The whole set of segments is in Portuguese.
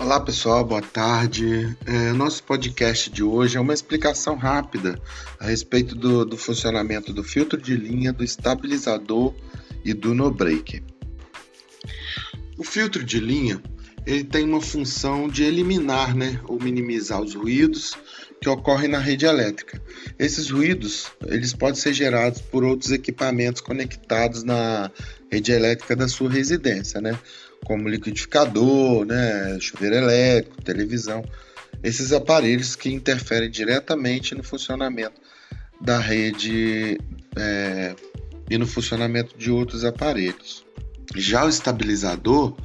Olá pessoal, boa tarde. É, nosso podcast de hoje é uma explicação rápida a respeito do, do funcionamento do filtro de linha, do estabilizador e do no break. O filtro de linha ele tem uma função de eliminar né, ou minimizar os ruídos que ocorrem na rede elétrica. Esses ruídos eles podem ser gerados por outros equipamentos conectados na rede elétrica da sua residência, né? como liquidificador, né, chuveiro elétrico, televisão, esses aparelhos que interferem diretamente no funcionamento da rede é, e no funcionamento de outros aparelhos. Já o estabilizador,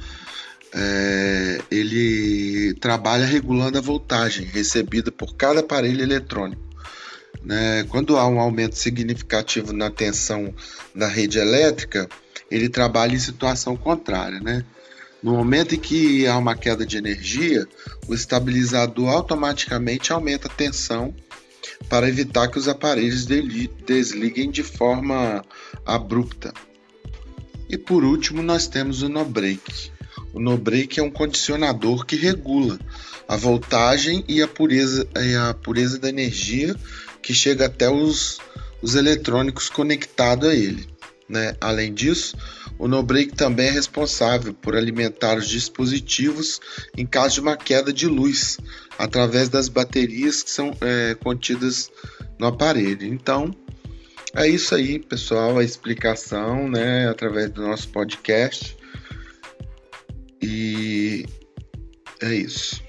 é, ele trabalha regulando a voltagem recebida por cada aparelho eletrônico. Né? Quando há um aumento significativo na tensão da rede elétrica, ele trabalha em situação contrária, né? No momento em que há uma queda de energia, o estabilizador automaticamente aumenta a tensão para evitar que os aparelhos desliguem de forma abrupta. E por último, nós temos o no-break. O no-break é um condicionador que regula a voltagem e a pureza, e a pureza da energia que chega até os, os eletrônicos conectados a ele. Né? Além disso, o no-break também é responsável por alimentar os dispositivos em caso de uma queda de luz, através das baterias que são é, contidas no aparelho. Então, é isso aí, pessoal, a explicação, né, através do nosso podcast. É isso.